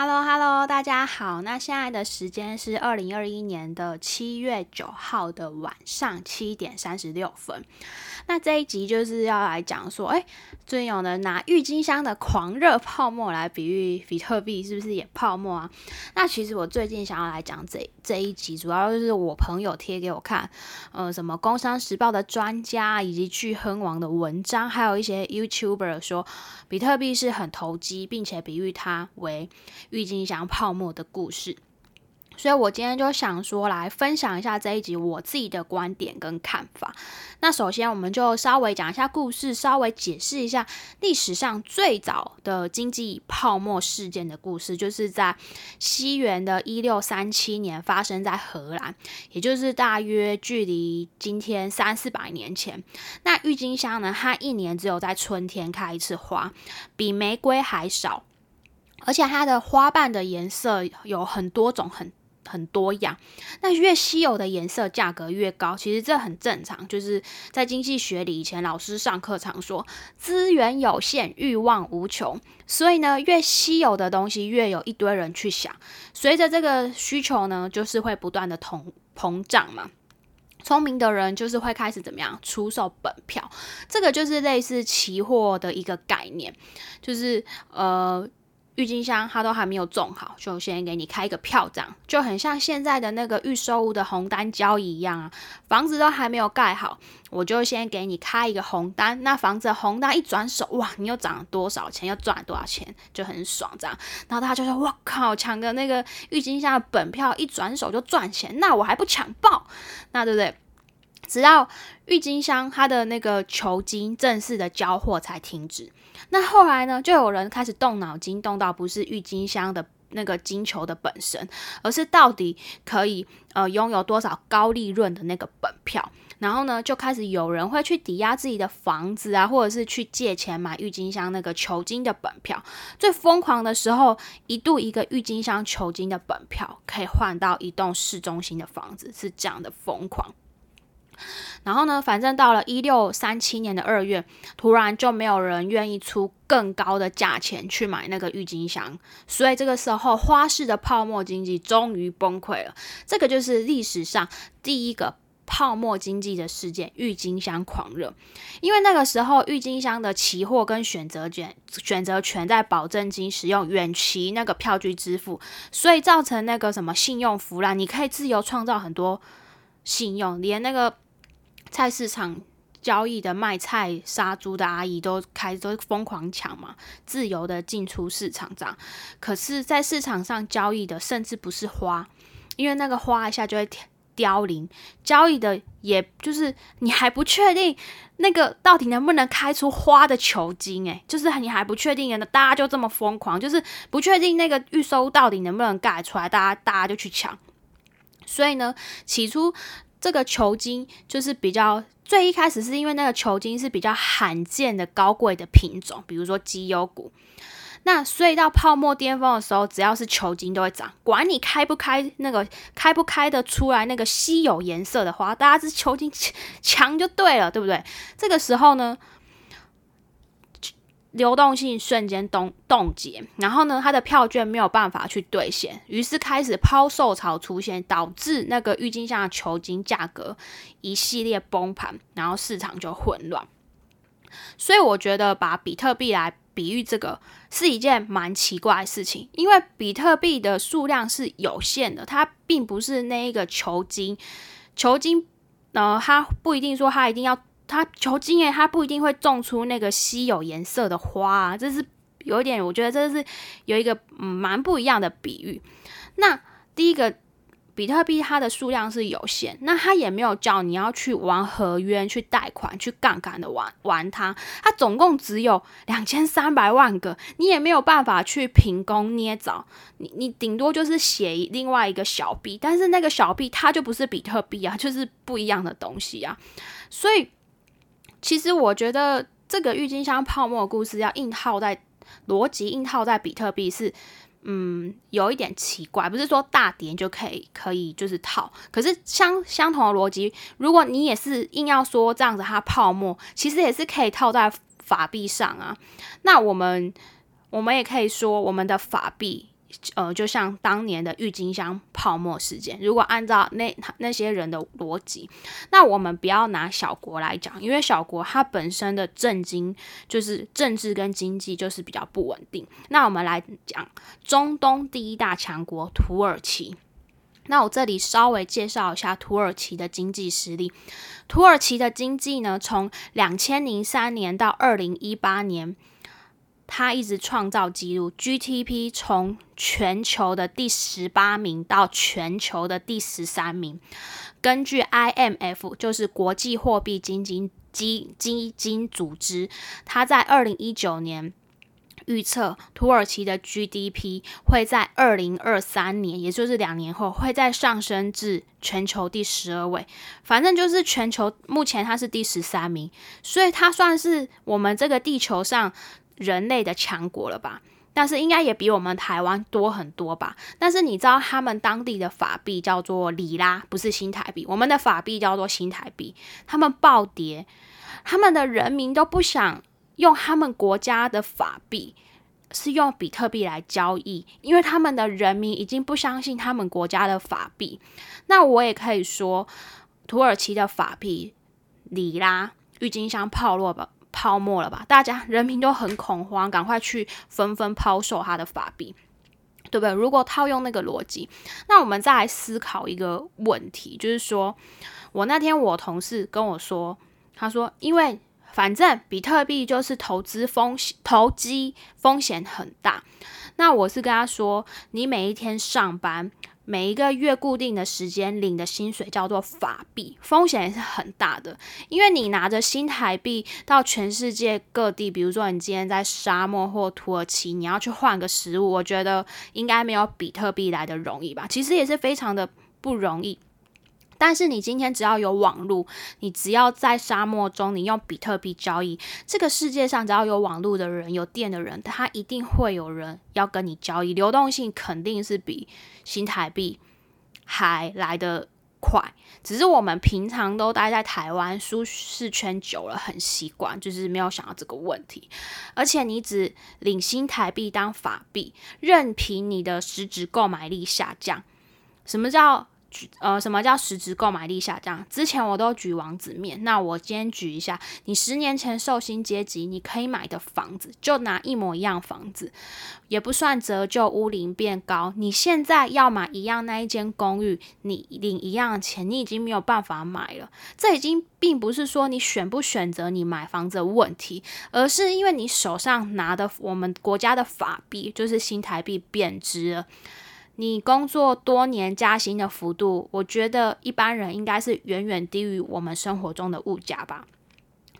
Hello，Hello，大家好。那现在的时间是二零二一年的七月九号的晚上七点三十六分。那这一集就是要来讲说，哎，最近有人拿郁金香的狂热泡沫来比喻比特币，是不是也泡沫啊？那其实我最近想要来讲这这一集，主要就是我朋友贴给我看，呃，什么《工商时报》的专家以及巨亨网的文章，还有一些 YouTuber 说比特币是很投机，并且比喻它为。郁金香泡沫的故事，所以我今天就想说来分享一下这一集我自己的观点跟看法。那首先，我们就稍微讲一下故事，稍微解释一下历史上最早的经济泡沫事件的故事，就是在西元的一六三七年发生在荷兰，也就是大约距离今天三四百年前。那郁金香呢，它一年只有在春天开一次花，比玫瑰还少。而且它的花瓣的颜色有很多种，很很多样。那越稀有的颜色价格越高，其实这很正常。就是在经济学里，以前老师上课常说，资源有限，欲望无穷。所以呢，越稀有的东西，越有一堆人去想。随着这个需求呢，就是会不断的膨膨胀嘛。聪明的人就是会开始怎么样出售本票，这个就是类似期货的一个概念，就是呃。郁金香它都还没有种好，就先给你开一个票，这样就很像现在的那个预售屋的红单交易一样啊。房子都还没有盖好，我就先给你开一个红单，那房子红单一转手，哇，你又涨了多少钱，又赚了多少钱，就很爽这样。然后他就说：“我靠，抢个那个郁金香的本票，一转手就赚钱，那我还不抢爆？那对不对？”直到郁金香它的那个球金正式的交货才停止。那后来呢，就有人开始动脑筋，动到不是郁金香的那个金球的本身，而是到底可以呃拥有多少高利润的那个本票。然后呢，就开始有人会去抵押自己的房子啊，或者是去借钱买郁金香那个球金的本票。最疯狂的时候，一度一个郁金香球金的本票可以换到一栋市中心的房子，是这样的疯狂。然后呢，反正到了一六三七年的二月，突然就没有人愿意出更高的价钱去买那个郁金香，所以这个时候花式的泡沫经济终于崩溃了。这个就是历史上第一个泡沫经济的事件——郁金香狂热。因为那个时候郁金香的期货跟选择权选择权在保证金使用远期那个票据支付，所以造成那个什么信用腐烂，你可以自由创造很多信用，连那个。菜市场交易的卖菜杀猪的阿姨都开都疯狂抢嘛，自由的进出市场这样。可是，在市场上交易的甚至不是花，因为那个花一下就会凋零。交易的也就是你还不确定那个到底能不能开出花的球金，诶，就是你还不确定，大家就这么疯狂，就是不确定那个预收到底能不能盖出来，大家大家就去抢。所以呢，起初。这个球茎就是比较最一开始是因为那个球茎是比较罕见的高贵的品种，比如说绩优股。那所以到泡沫巅峰的时候，只要是球茎都会涨，管你开不开那个开不开的出来那个稀有颜色的花，大家是球茎强就对了，对不对？这个时候呢？流动性瞬间冻冻结，然后呢，它的票券没有办法去兑现，于是开始抛售潮出现，导致那个郁金香的球金价格一系列崩盘，然后市场就混乱。所以我觉得把比特币来比喻这个是一件蛮奇怪的事情，因为比特币的数量是有限的，它并不是那一个球金，球金呃，它不一定说它一定要。它球金诶，它不一定会种出那个稀有颜色的花啊，这是有一点，我觉得这是有一个蛮不一样的比喻。那第一个，比特币它的数量是有限，那它也没有叫你要去玩合约、去贷款、去杠杆的玩玩它，它总共只有两千三百万个，你也没有办法去凭空捏造，你你顶多就是写另外一个小币，但是那个小币它就不是比特币啊，就是不一样的东西啊，所以。其实我觉得这个郁金香泡沫故事要硬套在逻辑硬套在比特币是，嗯，有一点奇怪。不是说大跌就可以可以就是套，可是相相同的逻辑，如果你也是硬要说这样子它泡沫，其实也是可以套在法币上啊。那我们我们也可以说我们的法币呃，就像当年的郁金香泡沫事件，如果按照那那些人的逻辑，那我们不要拿小国来讲，因为小国它本身的政经就是政治跟经济就是比较不稳定。那我们来讲中东第一大强国土耳其。那我这里稍微介绍一下土耳其的经济实力。土耳其的经济呢，从两千零三年到二零一八年。它一直创造纪录，GDP 从全球的第十八名到全球的第十三名。根据 IMF，就是国际货币基金基基金组织，它在二零一九年预测土耳其的 GDP 会在二零二三年，也就是两年后，会再上升至全球第十二位。反正就是全球目前它是第十三名，所以它算是我们这个地球上。人类的强国了吧？但是应该也比我们台湾多很多吧？但是你知道他们当地的法币叫做里拉，不是新台币。我们的法币叫做新台币，他们暴跌，他们的人民都不想用他们国家的法币，是用比特币来交易，因为他们的人民已经不相信他们国家的法币。那我也可以说，土耳其的法币里拉郁金香泡落吧。泡沫了吧？大家人民都很恐慌，赶快去纷纷抛售他的法币，对不对？如果套用那个逻辑，那我们再来思考一个问题，就是说，我那天我同事跟我说，他说，因为反正比特币就是投资风险、投机风险很大，那我是跟他说，你每一天上班。每一个月固定的时间领的薪水叫做法币，风险也是很大的，因为你拿着新台币到全世界各地，比如说你今天在沙漠或土耳其，你要去换个食物，我觉得应该没有比特币来的容易吧？其实也是非常的不容易。但是你今天只要有网络，你只要在沙漠中，你用比特币交易，这个世界上只要有网络的人、有电的人，他一定会有人要跟你交易，流动性肯定是比新台币还来得快。只是我们平常都待在台湾舒适圈久了，很习惯，就是没有想到这个问题。而且你只领新台币当法币，任凭你的实质购买力下降。什么叫？呃，什么叫实质购买力下降？之前我都举王子面，那我今天举一下，你十年前寿星阶级你可以买的房子，就拿一模一样房子，也不算折旧，屋龄变高，你现在要买一样那一间公寓，你领一样的钱，你已经没有办法买了。这已经并不是说你选不选择你买房子的问题，而是因为你手上拿的我们国家的法币，就是新台币贬值了。你工作多年加薪的幅度，我觉得一般人应该是远远低于我们生活中的物价吧。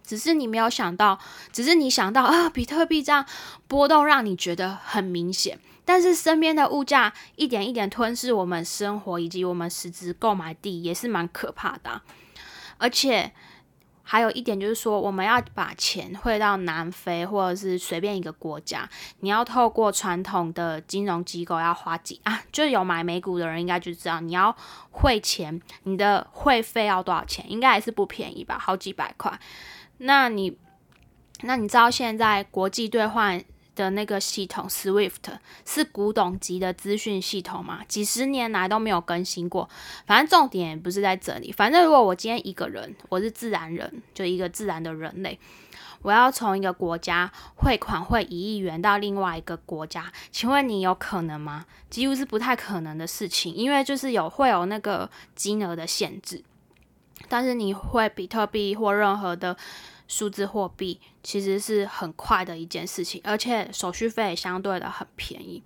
只是你没有想到，只是你想到啊，比特币这样波动让你觉得很明显，但是身边的物价一点一点吞噬我们生活以及我们实质购买地，也是蛮可怕的，而且。还有一点就是说，我们要把钱汇到南非或者是随便一个国家，你要透过传统的金融机构要花几啊？就有买美股的人应该就知道，你要汇钱，你的汇费要多少钱？应该还是不便宜吧，好几百块。那你，那你知道现在国际兑换？的那个系统 Swift 是古董级的资讯系统嘛？几十年来都没有更新过。反正重点不是在这里。反正如果我今天一个人，我是自然人，就一个自然的人类，我要从一个国家汇款汇一亿元到另外一个国家，请问你有可能吗？几乎是不太可能的事情，因为就是有会有那个金额的限制。但是你会比特币或任何的。数字货币其实是很快的一件事情，而且手续费相对的很便宜。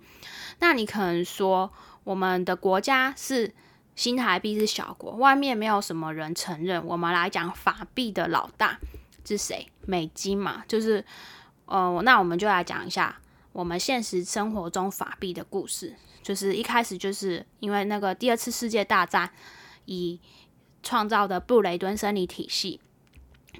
那你可能说，我们的国家是新台币是小国，外面没有什么人承认。我们来讲法币的老大是谁？美金嘛，就是呃，那我们就来讲一下我们现实生活中法币的故事。就是一开始就是因为那个第二次世界大战以创造的布雷顿生理体系。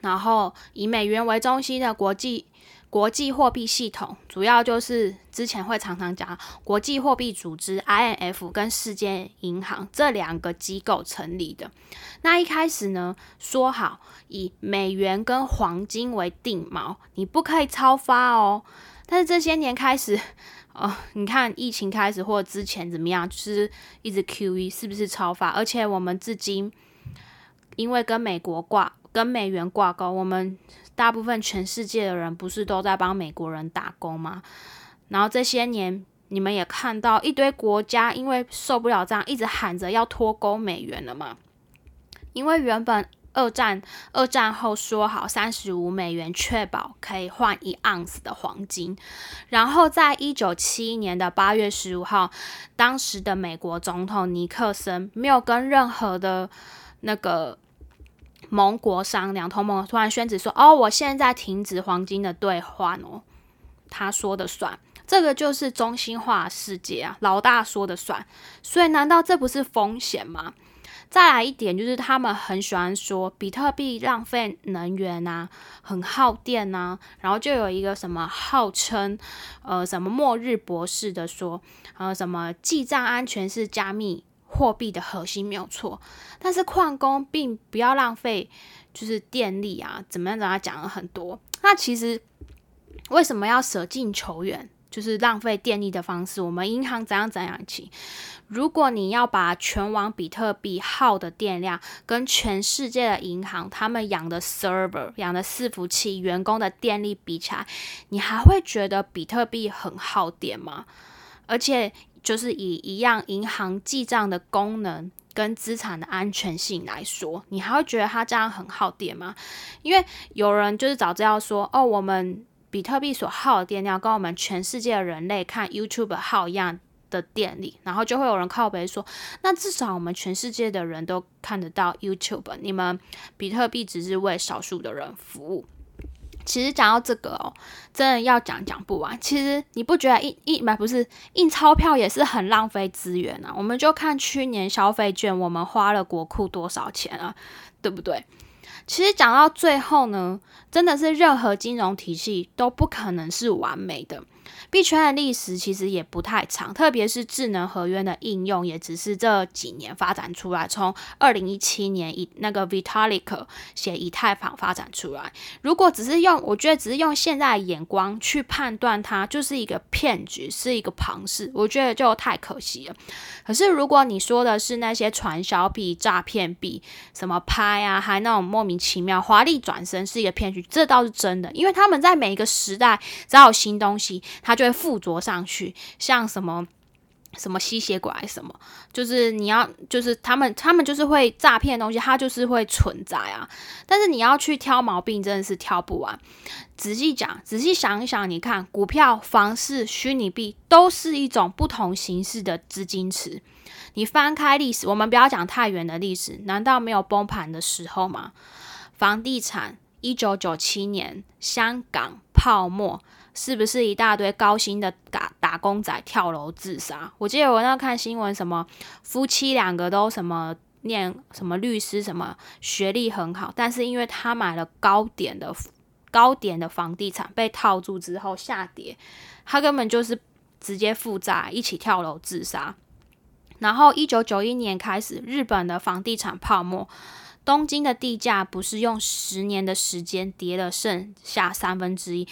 然后以美元为中心的国际国际货币系统，主要就是之前会常常讲国际货币组织 （IMF） 跟世界银行这两个机构成立的。那一开始呢，说好以美元跟黄金为定锚，你不可以超发哦。但是这些年开始，哦，你看疫情开始或之前怎么样，就是一直 QE 是不是超发？而且我们至今因为跟美国挂、跟美元挂钩，我们大部分全世界的人不是都在帮美国人打工吗？然后这些年你们也看到一堆国家因为受不了这样，一直喊着要脱钩美元了嘛？因为原本。二战二战后说好三十五美元确保可以换一盎司的黄金，然后在一九七一年的八月十五号，当时的美国总统尼克森没有跟任何的那个盟国商量，同盟突然宣旨说：“哦，我现在停止黄金的兑换哦，他说的算，这个就是中心化世界啊，老大说的算，所以难道这不是风险吗？”再来一点，就是他们很喜欢说比特币浪费能源啊，很耗电啊，然后就有一个什么号称呃什么末日博士的说，呃什么记账安全是加密货币的核心没有错，但是矿工并不要浪费就是电力啊，怎么样？怎么样讲了很多，那其实为什么要舍近求远？就是浪费电力的方式，我们银行怎样怎样起？如果你要把全网比特币耗的电量跟全世界的银行他们养的 server、养的伺服器、员工的电力比起来，你还会觉得比特币很耗电吗？而且，就是以一样银行记账的功能跟资产的安全性来说，你还会觉得它这样很耗电吗？因为有人就是早知道说，哦，我们。比特币所耗的电量跟我们全世界人类看 YouTube 耗一样的电力，然后就会有人靠背说，那至少我们全世界的人都看得到 YouTube，你们比特币只是为少数的人服务。其实讲到这个哦，真的要讲讲不完。其实你不觉得印印买不是印钞票也是很浪费资源啊？我们就看去年消费券，我们花了国库多少钱啊，对不对？其实讲到最后呢，真的是任何金融体系都不可能是完美的。币圈的历史其实也不太长，特别是智能合约的应用，也只是这几年发展出来。从二零一七年以那个 Vitalik 写以太坊发展出来。如果只是用，我觉得只是用现在的眼光去判断它，就是一个骗局，是一个庞氏，我觉得就太可惜了。可是如果你说的是那些传销币、诈骗币，什么拍啊，还那种莫名其妙华丽转身是一个骗局，这倒是真的，因为他们在每一个时代只要有新东西，它就会附着上去，像什么什么吸血鬼什么，就是你要，就是他们，他们就是会诈骗的东西，它就是会存在啊。但是你要去挑毛病，真的是挑不完。仔细讲，仔细想一想，你看股票、房市、虚拟币都是一种不同形式的资金池。你翻开历史，我们不要讲太远的历史，难道没有崩盘的时候吗？房地产，一九九七年香港泡沫。是不是一大堆高薪的打打工仔跳楼自杀？我记得我那看新闻，什么夫妻两个都什么念什么律师，什么学历很好，但是因为他买了高点的高点的房地产，被套住之后下跌，他根本就是直接负债，一起跳楼自杀。然后一九九一年开始，日本的房地产泡沫，东京的地价不是用十年的时间跌了剩下三分之一。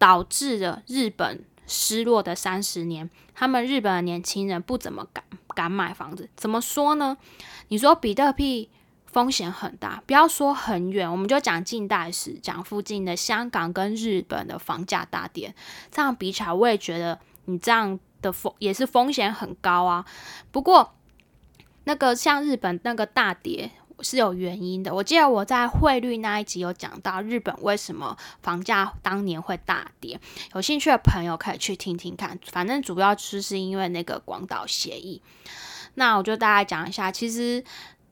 导致了日本失落的三十年，他们日本的年轻人不怎么敢敢买房子。怎么说呢？你说比特币风险很大，不要说很远，我们就讲近代史，讲附近的香港跟日本的房价大跌，这样比起来，我也觉得你这样的风也是风险很高啊。不过那个像日本那个大跌。是有原因的。我记得我在汇率那一集有讲到日本为什么房价当年会大跌，有兴趣的朋友可以去听听看。反正主要就是因为那个广岛协议。那我就大概讲一下，其实。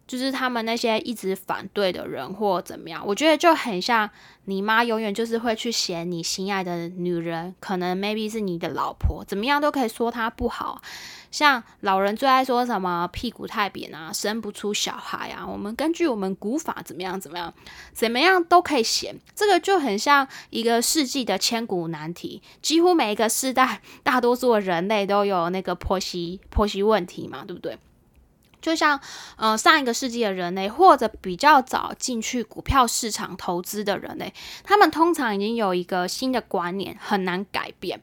就是他们那些一直反对的人或怎么样，我觉得就很像你妈永远就是会去嫌你心爱的女人，可能 maybe 是你的老婆，怎么样都可以说她不好。像老人最爱说什么屁股太扁啊，生不出小孩啊。我们根据我们古法怎么样怎么样，怎么样都可以嫌。这个就很像一个世纪的千古难题，几乎每一个世代，大多数的人类都有那个婆媳婆媳问题嘛，对不对？就像，呃，上一个世纪的人类，或者比较早进去股票市场投资的人类，他们通常已经有一个新的观念，很难改变。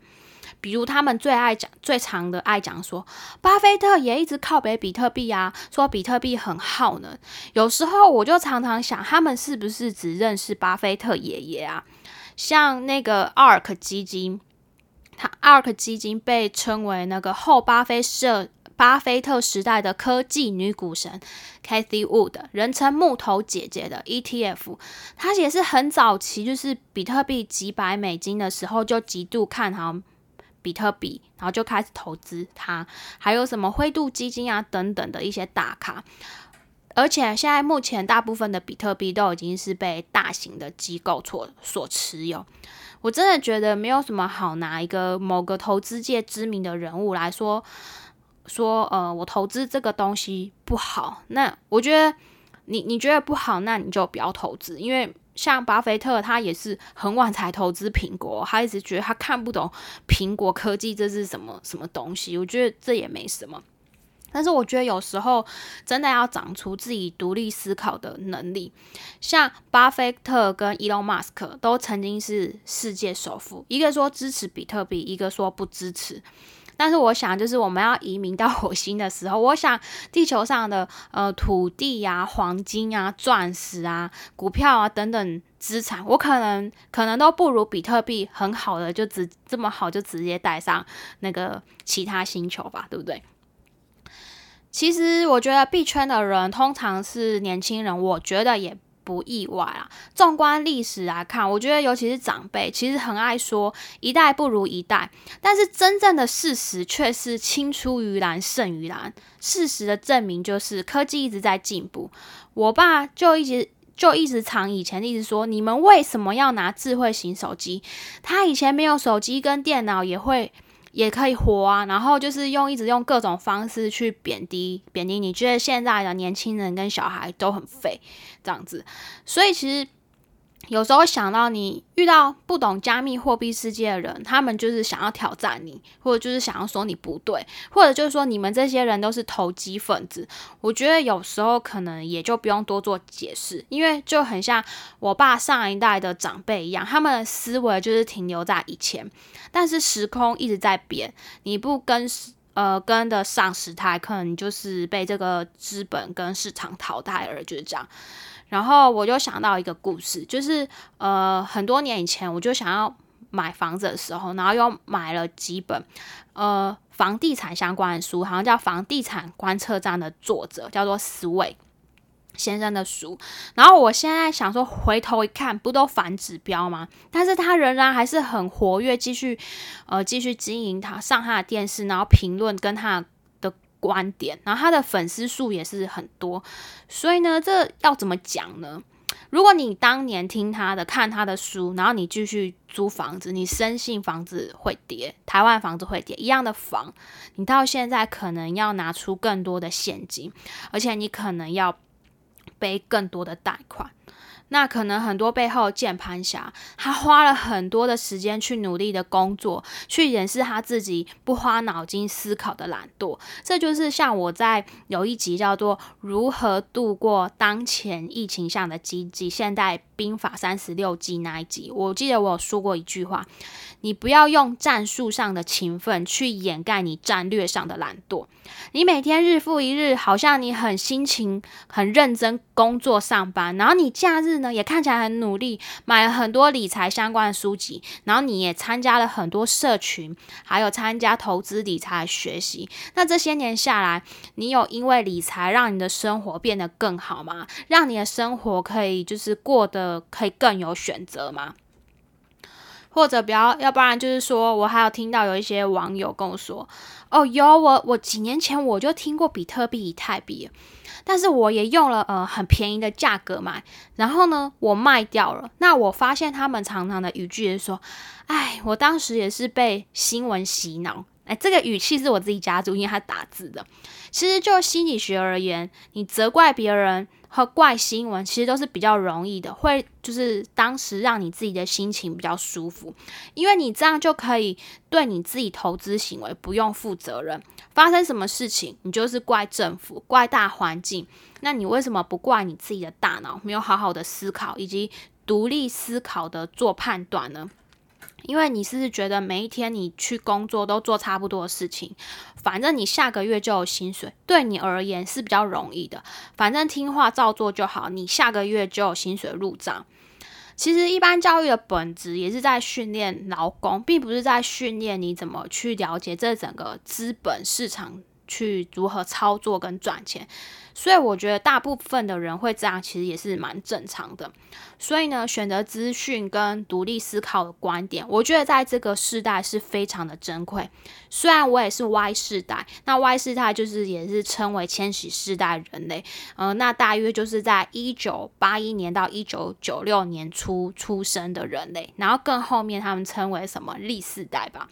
比如，他们最爱讲、最长的爱讲说，巴菲特也一直靠北比特币啊，说比特币很耗能。有时候我就常常想，他们是不是只认识巴菲特爷爷啊？像那个 ARK 基金，它 ARK 基金被称为那个后巴菲社。巴菲特时代的科技女股神 Cathy Wood，人称木头姐姐的 ETF，她也是很早期，就是比特币几百美金的时候就极度看好比特币，然后就开始投资它。还有什么灰度基金啊等等的一些大咖，而且现在目前大部分的比特币都已经是被大型的机构所所持有。我真的觉得没有什么好拿一个某个投资界知名的人物来说。说呃，我投资这个东西不好，那我觉得你你觉得不好，那你就不要投资。因为像巴菲特，他也是很晚才投资苹果，他一直觉得他看不懂苹果科技这是什么什么东西。我觉得这也没什么，但是我觉得有时候真的要长出自己独立思考的能力。像巴菲特跟伊隆马斯克都曾经是世界首富，一个说支持比特币，一个说不支持。但是我想，就是我们要移民到火星的时候，我想地球上的呃土地呀、黄金啊、钻石啊、股票啊等等资产，我可能可能都不如比特币很好的，就直这么好就直接带上那个其他星球吧，对不对？其实我觉得币圈的人通常是年轻人，我觉得也。不意外啊！纵观历史来看，我觉得尤其是长辈，其实很爱说一代不如一代，但是真正的事实却是青出于蓝胜于蓝。事实的证明就是科技一直在进步。我爸就一直就一直常以前一直说，你们为什么要拿智慧型手机？他以前没有手机跟电脑也会。也可以活啊，然后就是用一直用各种方式去贬低贬低，你觉得现在的年轻人跟小孩都很废这样子，所以其实。有时候想到你遇到不懂加密货币世界的人，他们就是想要挑战你，或者就是想要说你不对，或者就是说你们这些人都是投机分子。我觉得有时候可能也就不用多做解释，因为就很像我爸上一代的长辈一样，他们的思维就是停留在以前，但是时空一直在变，你不跟呃跟得上时态，可能就是被这个资本跟市场淘汰而就是这样。然后我就想到一个故事，就是呃很多年以前，我就想要买房子的时候，然后又买了几本呃房地产相关的书，好像叫《房地产观测站》的作者叫做思维先生的书。然后我现在想说，回头一看，不都反指标吗？但是他仍然还是很活跃，继续呃继续经营他上他的电视，然后评论跟他。观点，然后他的粉丝数也是很多，所以呢，这要怎么讲呢？如果你当年听他的、看他的书，然后你继续租房子，你深信房子会跌，台湾房子会跌，一样的房，你到现在可能要拿出更多的现金，而且你可能要背更多的贷款。那可能很多背后键盘侠，他花了很多的时间去努力的工作，去掩饰他自己不花脑筋思考的懒惰。这就是像我在有一集叫做《如何度过当前疫情下的积极：现代兵法三十六计》那一集，我记得我有说过一句话。你不要用战术上的勤奋去掩盖你战略上的懒惰。你每天日复一日，好像你很辛勤、很认真工作上班，然后你假日呢也看起来很努力，买了很多理财相关的书籍，然后你也参加了很多社群，还有参加投资理财学习。那这些年下来，你有因为理财让你的生活变得更好吗？让你的生活可以就是过得呃可以更有选择吗？或者不要，要不然就是说，我还有听到有一些网友跟我说，哦，有我，我几年前我就听过比特币、以太币，但是我也用了呃很便宜的价格买，然后呢，我卖掉了。那我发现他们常常的语句是说，哎，我当时也是被新闻洗脑。哎，这个语气是我自己加注，因为他打字的。其实就心理学而言，你责怪别人和怪新闻，其实都是比较容易的，会就是当时让你自己的心情比较舒服，因为你这样就可以对你自己投资行为不用负责任。发生什么事情，你就是怪政府、怪大环境，那你为什么不怪你自己的大脑没有好好的思考，以及独立思考的做判断呢？因为你是不是觉得每一天你去工作都做差不多的事情，反正你下个月就有薪水，对你而言是比较容易的。反正听话照做就好，你下个月就有薪水入账。其实一般教育的本质也是在训练劳工，并不是在训练你怎么去了解这整个资本市场。去如何操作跟赚钱，所以我觉得大部分的人会这样，其实也是蛮正常的。所以呢，选择资讯跟独立思考的观点，我觉得在这个世代是非常的珍贵。虽然我也是 Y 世代，那 Y 世代就是也是称为千禧世代人类，嗯，那大约就是在一九八一年到一九九六年初出生的人类，然后更后面他们称为什么 Z 世代吧。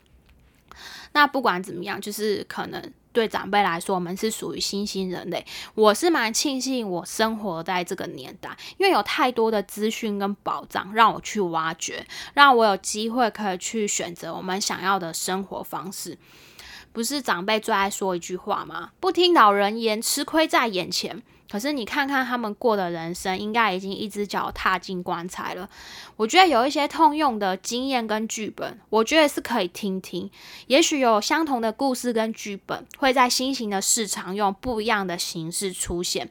那不管怎么样，就是可能。对长辈来说，我们是属于新兴人类。我是蛮庆幸我生活在这个年代，因为有太多的资讯跟保障让我去挖掘，让我有机会可以去选择我们想要的生活方式。不是长辈最爱说一句话吗？不听老人言，吃亏在眼前。可是你看看他们过的人生，应该已经一只脚踏进棺材了。我觉得有一些通用的经验跟剧本，我觉得是可以听听。也许有相同的故事跟剧本，会在新型的市场用不一样的形式出现。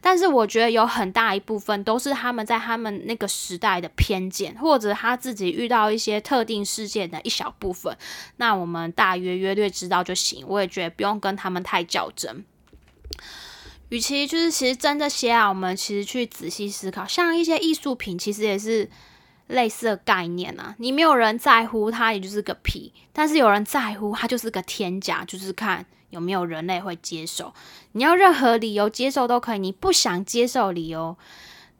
但是我觉得有很大一部分都是他们在他们那个时代的偏见，或者他自己遇到一些特定事件的一小部分。那我们大约约略知道就行。我也觉得不用跟他们太较真。与其就是其实真这些啊，我们其实去仔细思考，像一些艺术品，其实也是类似的概念啊。你没有人在乎它，也就是个屁；但是有人在乎它，就是个天价。就是看有没有人类会接受。你要任何理由接受都可以，你不想接受理由，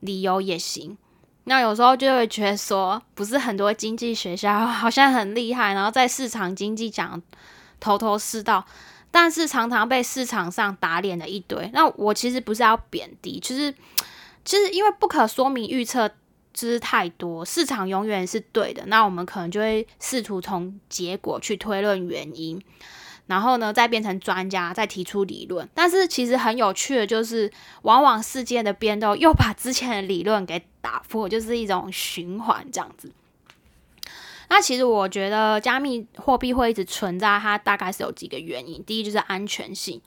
理由也行。那有时候就会觉得说，不是很多经济学校好像很厉害，然后在市场经济讲头头是道。但是常常被市场上打脸的一堆，那我其实不是要贬低，其实其实因为不可说明预测之太多，市场永远是对的，那我们可能就会试图从结果去推论原因，然后呢再变成专家再提出理论，但是其实很有趣的就是，往往事件的变动又把之前的理论给打破，就是一种循环这样子。那其实我觉得加密货币会一直存在，它大概是有几个原因。第一就是安全性，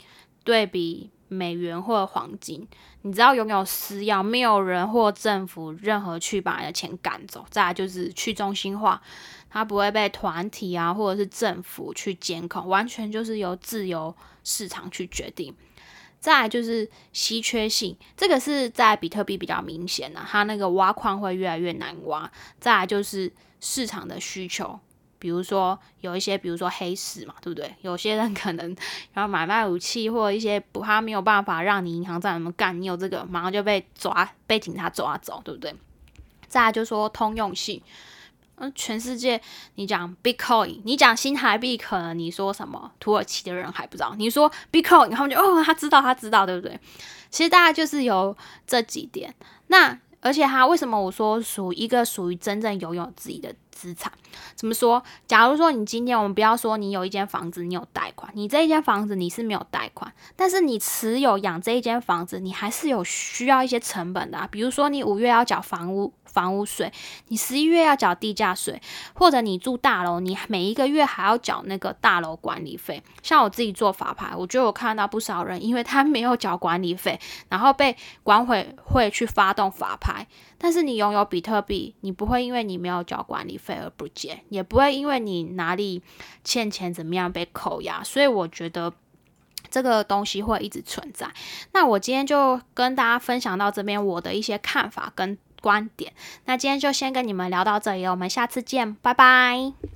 对比美元或者黄金，你只要拥有私钥，没有人或政府任何去把你的钱赶走。再来就是去中心化，它不会被团体啊或者是政府去监控，完全就是由自由市场去决定。再来就是稀缺性，这个是在比特币比较明显的，它那个挖矿会越来越难挖。再来就是。市场的需求，比如说有一些，比如说黑市嘛，对不对？有些人可能要买卖武器，或者一些不，他没有办法让你银行在那么干，你有这个马上就被抓，被警察抓走，对不对？再来就说通用性，嗯，全世界你讲 Bitcoin，你讲新台币，可能你说什么土耳其的人还不知道，你说 Bitcoin，他们就哦，他知道，他知道，对不对？其实大概就是有这几点，那。而且哈为什么我说属一个属于真正拥有自己的资产？怎么说？假如说你今天我们不要说你有一间房子，你有贷款，你这一间房子你是没有贷款，但是你持有养这一间房子，你还是有需要一些成本的，比如说你五月要缴房屋。房屋税，你十一月要缴地价税，或者你住大楼，你每一个月还要缴那个大楼管理费。像我自己做法牌，我觉得我看到不少人，因为他没有缴管理费，然后被管委会去发动法牌。但是你拥有比特币，你不会因为你没有缴管理费而不见，也不会因为你哪里欠钱怎么样被扣押。所以我觉得这个东西会一直存在。那我今天就跟大家分享到这边我的一些看法跟。观点，那今天就先跟你们聊到这里，我们下次见，拜拜。